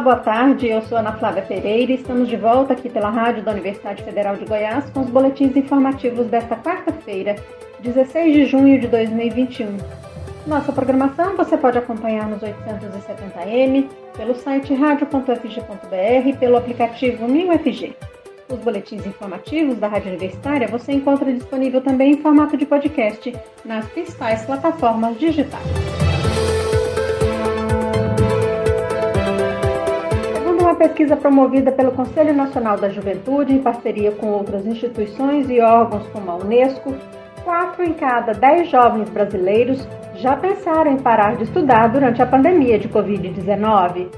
boa tarde. Eu sou Ana Flávia Pereira e estamos de volta aqui pela rádio da Universidade Federal de Goiás com os boletins informativos desta quarta-feira, 16 de junho de 2021. Nossa programação você pode acompanhar nos 870m, pelo site radio.fg.br e pelo aplicativo MinUFG. Os boletins informativos da Rádio Universitária você encontra disponível também em formato de podcast nas principais plataformas digitais. Pesquisa promovida pelo Conselho Nacional da Juventude, em parceria com outras instituições e órgãos como a Unesco, 4 em cada 10 jovens brasileiros já pensaram em parar de estudar durante a pandemia de Covid-19.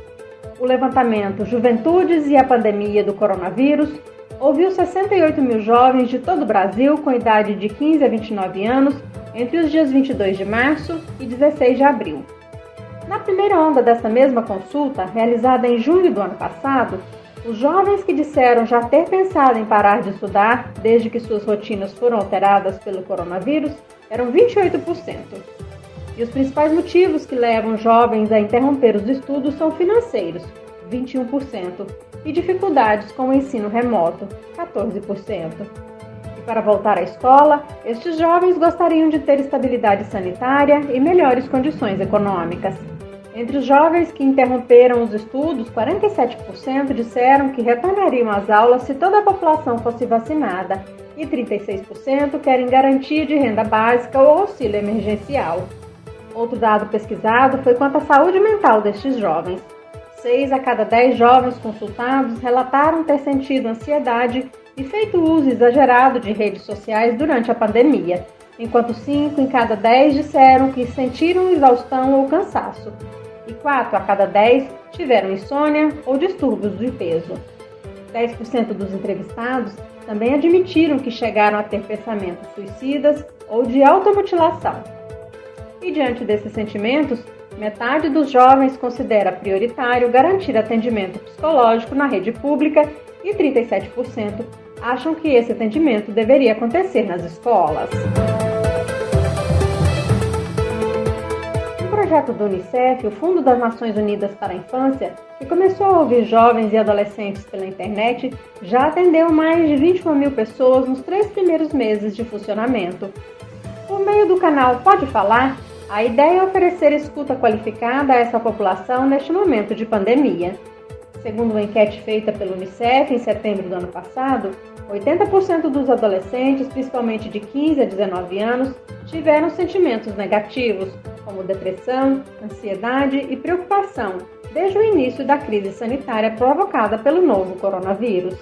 O levantamento Juventudes e a Pandemia do Coronavírus ouviu 68 mil jovens de todo o Brasil com idade de 15 a 29 anos entre os dias 22 de março e 16 de abril. Na primeira onda dessa mesma consulta, realizada em junho do ano passado, os jovens que disseram já ter pensado em parar de estudar desde que suas rotinas foram alteradas pelo coronavírus eram 28%. E os principais motivos que levam jovens a interromper os estudos são financeiros, 21%, e dificuldades com o ensino remoto, 14%. E para voltar à escola, estes jovens gostariam de ter estabilidade sanitária e melhores condições econômicas. Entre os jovens que interromperam os estudos, 47% disseram que retornariam às aulas se toda a população fosse vacinada e 36% querem garantia de renda básica ou auxílio emergencial. Outro dado pesquisado foi quanto à saúde mental destes jovens. 6 a cada 10 jovens consultados relataram ter sentido ansiedade e feito uso exagerado de redes sociais durante a pandemia, enquanto 5 em cada 10 disseram que sentiram exaustão ou cansaço, e 4 a cada 10 tiveram insônia ou distúrbios de peso. 10% dos entrevistados também admitiram que chegaram a ter pensamentos suicidas ou de automutilação. E diante desses sentimentos, Metade dos jovens considera prioritário garantir atendimento psicológico na rede pública e 37% acham que esse atendimento deveria acontecer nas escolas. O projeto do Unicef, o Fundo das Nações Unidas para a Infância, que começou a ouvir jovens e adolescentes pela internet, já atendeu mais de 21 mil pessoas nos três primeiros meses de funcionamento. Por meio do canal Pode Falar, a ideia é oferecer escuta qualificada a essa população neste momento de pandemia. Segundo uma enquete feita pelo Unicef em setembro do ano passado, 80% dos adolescentes, principalmente de 15 a 19 anos, tiveram sentimentos negativos, como depressão, ansiedade e preocupação, desde o início da crise sanitária provocada pelo novo coronavírus.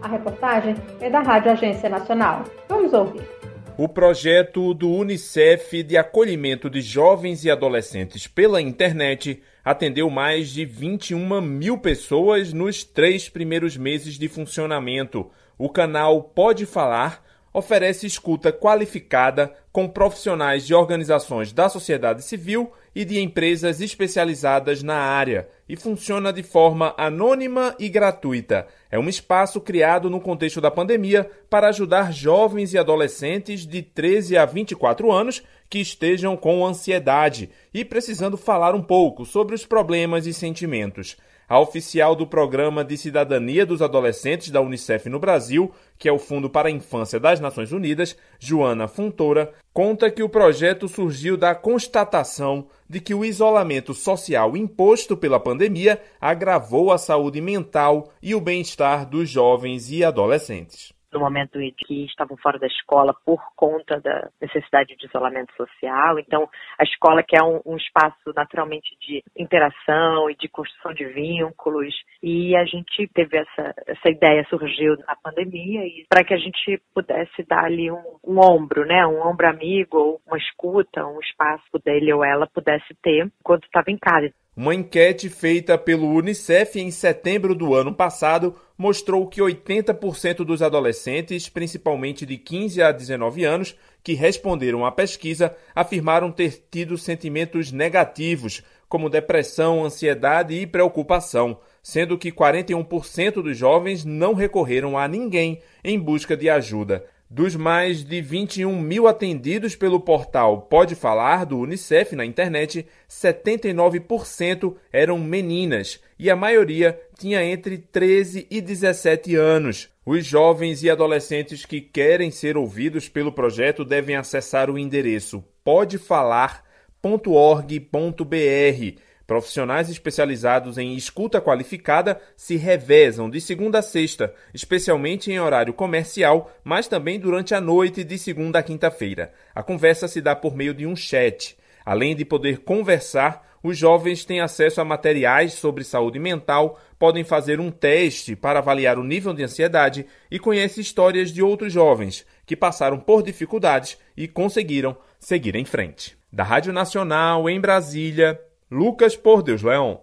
A reportagem é da Rádio Agência Nacional. Vamos ouvir. O projeto do Unicef de acolhimento de jovens e adolescentes pela internet atendeu mais de 21 mil pessoas nos três primeiros meses de funcionamento. O canal Pode Falar oferece escuta qualificada com profissionais de organizações da sociedade civil e de empresas especializadas na área e funciona de forma anônima e gratuita. É um espaço criado no contexto da pandemia para ajudar jovens e adolescentes de 13 a 24 anos que estejam com ansiedade e precisando falar um pouco sobre os problemas e sentimentos. A oficial do Programa de Cidadania dos Adolescentes da Unicef no Brasil, que é o Fundo para a Infância das Nações Unidas, Joana Fontoura, conta que o projeto surgiu da constatação de que o isolamento social imposto pela pandemia agravou a saúde mental e o bem-estar dos jovens e adolescentes no momento em que estavam fora da escola por conta da necessidade de isolamento social. Então, a escola que é um, um espaço naturalmente de interação e de construção de vínculos. E a gente teve essa, essa ideia, surgiu na pandemia, e para que a gente pudesse dar ali um, um ombro, né? Um ombro amigo, ou uma escuta, um espaço dele ou ela pudesse ter enquanto estava em casa. Uma enquete feita pelo Unicef em setembro do ano passado mostrou que 80% dos adolescentes, principalmente de 15 a 19 anos, que responderam à pesquisa, afirmaram ter tido sentimentos negativos, como depressão, ansiedade e preocupação, sendo que 41% dos jovens não recorreram a ninguém em busca de ajuda. Dos mais de 21 mil atendidos pelo portal Pode Falar do Unicef na internet, 79% eram meninas e a maioria tinha entre 13 e 17 anos. Os jovens e adolescentes que querem ser ouvidos pelo projeto devem acessar o endereço podefalar.org.br Profissionais especializados em escuta qualificada se revezam de segunda a sexta, especialmente em horário comercial, mas também durante a noite de segunda a quinta-feira. A conversa se dá por meio de um chat. Além de poder conversar, os jovens têm acesso a materiais sobre saúde mental, podem fazer um teste para avaliar o nível de ansiedade e conhecem histórias de outros jovens que passaram por dificuldades e conseguiram seguir em frente. Da Rádio Nacional, em Brasília, Lucas Por Deus Leão.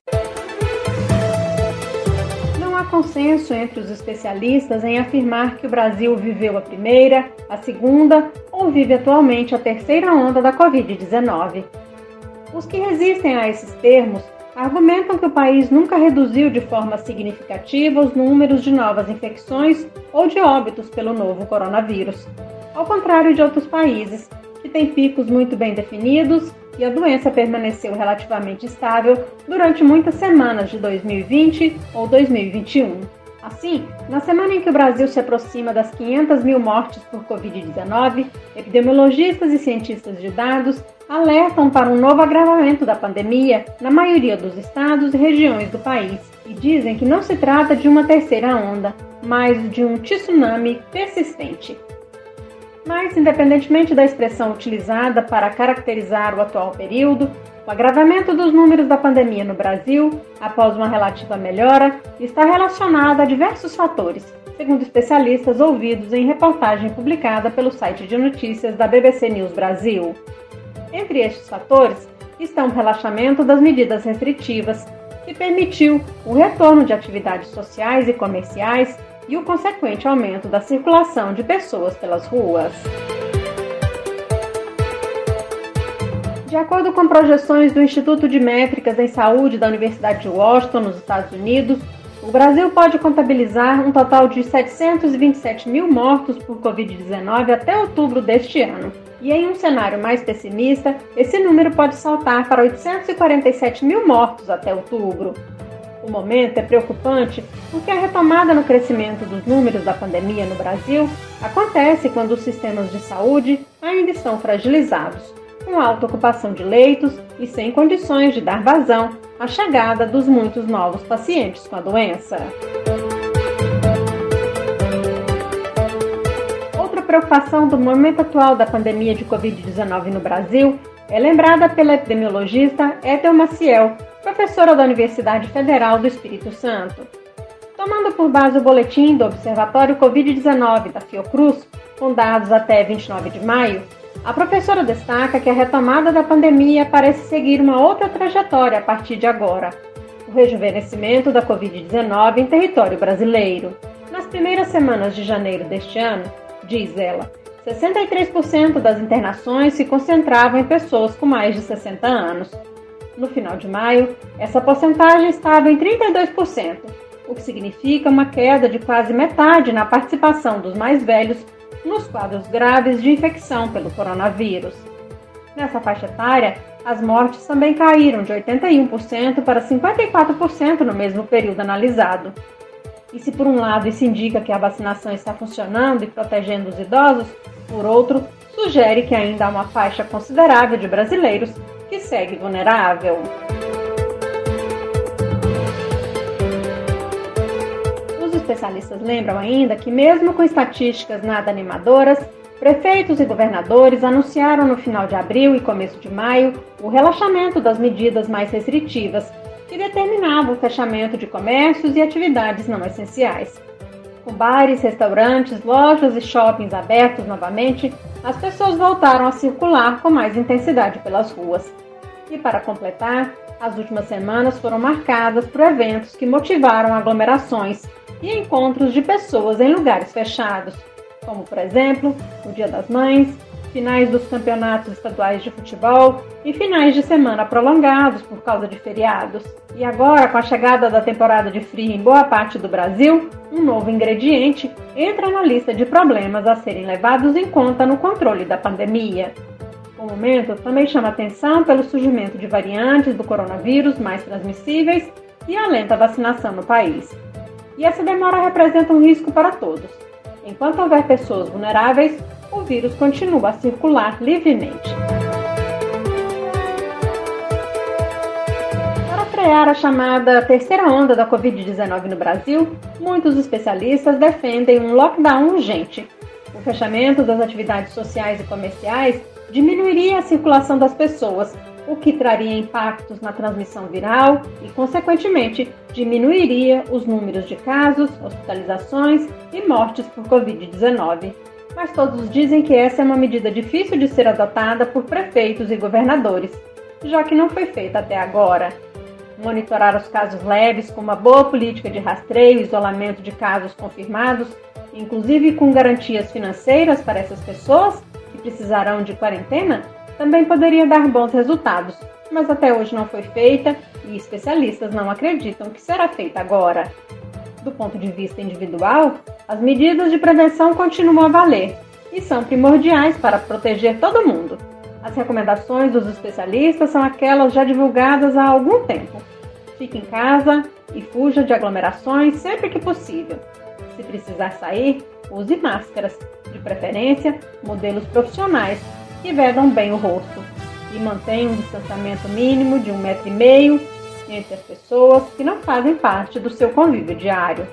Não há consenso entre os especialistas em afirmar que o Brasil viveu a primeira, a segunda ou vive atualmente a terceira onda da Covid-19. Os que resistem a esses termos argumentam que o país nunca reduziu de forma significativa os números de novas infecções ou de óbitos pelo novo coronavírus, ao contrário de outros países, que têm picos muito bem definidos e a doença permaneceu relativamente estável durante muitas semanas de 2020 ou 2021. Assim, na semana em que o Brasil se aproxima das 500 mil mortes por Covid-19, epidemiologistas e cientistas de dados alertam para um novo agravamento da pandemia na maioria dos estados e regiões do país e dizem que não se trata de uma terceira onda, mas de um tsunami persistente. Mas, independentemente da expressão utilizada para caracterizar o atual período, o agravamento dos números da pandemia no Brasil, após uma relativa melhora, está relacionado a diversos fatores, segundo especialistas ouvidos em reportagem publicada pelo site de notícias da BBC News Brasil. Entre estes fatores estão o relaxamento das medidas restritivas, que permitiu o retorno de atividades sociais e comerciais e o consequente aumento da circulação de pessoas pelas ruas. De acordo com projeções do Instituto de Métricas em Saúde da Universidade de Washington, nos Estados Unidos, o Brasil pode contabilizar um total de 727 mil mortos por Covid-19 até outubro deste ano. E em um cenário mais pessimista, esse número pode saltar para 847 mil mortos até outubro. O momento é preocupante porque a retomada no crescimento dos números da pandemia no Brasil acontece quando os sistemas de saúde ainda estão fragilizados, com alta ocupação de leitos e sem condições de dar vazão à chegada dos muitos novos pacientes com a doença. Outra preocupação do momento atual da pandemia de Covid-19 no Brasil é lembrada pela epidemiologista Ethel Maciel, professora da Universidade Federal do Espírito Santo. Tomando por base o boletim do Observatório Covid-19 da Fiocruz, com dados até 29 de maio, a professora destaca que a retomada da pandemia parece seguir uma outra trajetória a partir de agora: o rejuvenescimento da Covid-19 em território brasileiro. Nas primeiras semanas de janeiro deste ano, diz ela, 63% das internações se concentravam em pessoas com mais de 60 anos, no final de maio, essa porcentagem estava em 32%, o que significa uma queda de quase metade na participação dos mais velhos nos quadros graves de infecção pelo coronavírus. Nessa faixa etária, as mortes também caíram de 81% para 54% no mesmo período analisado. E se por um lado isso indica que a vacinação está funcionando e protegendo os idosos, por outro, sugere que ainda há uma faixa considerável de brasileiros que segue vulnerável. Os especialistas lembram ainda que, mesmo com estatísticas nada animadoras, prefeitos e governadores anunciaram no final de abril e começo de maio o relaxamento das medidas mais restritivas, que determinavam o fechamento de comércios e atividades não essenciais. Com bares, restaurantes, lojas e shoppings abertos novamente, as pessoas voltaram a circular com mais intensidade pelas ruas. E para completar, as últimas semanas foram marcadas por eventos que motivaram aglomerações e encontros de pessoas em lugares fechados, como por exemplo o Dia das Mães, finais dos campeonatos estaduais de futebol e finais de semana prolongados por causa de feriados. E agora, com a chegada da temporada de frio em boa parte do Brasil, um novo ingrediente entra na lista de problemas a serem levados em conta no controle da pandemia. O momento também chama atenção pelo surgimento de variantes do coronavírus mais transmissíveis e a lenta vacinação no país. E essa demora representa um risco para todos. Enquanto houver pessoas vulneráveis, o vírus continua a circular livremente. Para frear a chamada terceira onda da Covid-19 no Brasil, muitos especialistas defendem um lockdown urgente. O fechamento das atividades sociais e comerciais diminuiria a circulação das pessoas, o que traria impactos na transmissão viral e, consequentemente, diminuiria os números de casos, hospitalizações e mortes por Covid-19. Mas todos dizem que essa é uma medida difícil de ser adotada por prefeitos e governadores, já que não foi feita até agora. Monitorar os casos leves com uma boa política de rastreio e isolamento de casos confirmados, inclusive com garantias financeiras para essas pessoas, precisarão de quarentena também poderia dar bons resultados, mas até hoje não foi feita e especialistas não acreditam que será feita agora. Do ponto de vista individual, as medidas de prevenção continuam a valer e são primordiais para proteger todo mundo. As recomendações dos especialistas são aquelas já divulgadas há algum tempo. Fique em casa e fuja de aglomerações sempre que possível. Se precisar sair, use máscaras de preferência modelos profissionais que vedam bem o rosto e mantenham um distanciamento mínimo de um metro e meio entre as pessoas que não fazem parte do seu convívio diário.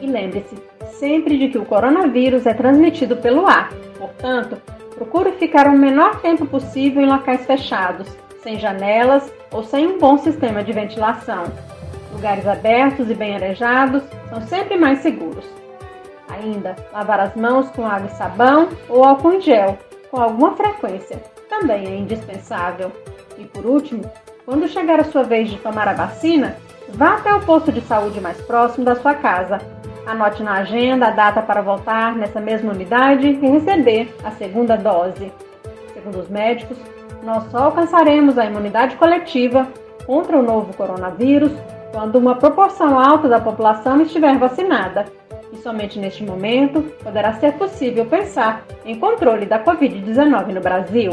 E lembre-se sempre de que o coronavírus é transmitido pelo ar, portanto, procure ficar o menor tempo possível em locais fechados, sem janelas ou sem um bom sistema de ventilação. Lugares abertos e bem arejados são sempre mais seguros. Ainda, lavar as mãos com água e sabão ou álcool em gel, com alguma frequência, também é indispensável. E por último, quando chegar a sua vez de tomar a vacina, vá até o posto de saúde mais próximo da sua casa. Anote na agenda a data para voltar nessa mesma unidade e receber a segunda dose. Segundo os médicos, nós só alcançaremos a imunidade coletiva contra o novo coronavírus quando uma proporção alta da população estiver vacinada e somente neste momento poderá ser possível pensar em controle da Covid-19 no Brasil.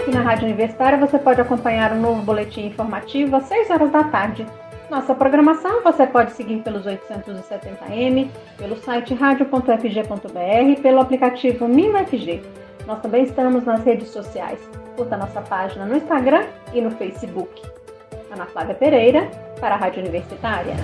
Aqui na Rádio Universitária você pode acompanhar o um novo boletim informativo às 6 horas da tarde. Nossa programação você pode seguir pelos 870m, pelo site radio.fg.br e pelo aplicativo MinUFG. Nós também estamos nas redes sociais. Curta nossa página no Instagram e no Facebook. Ana Flávia Pereira, para a Rádio Universitária.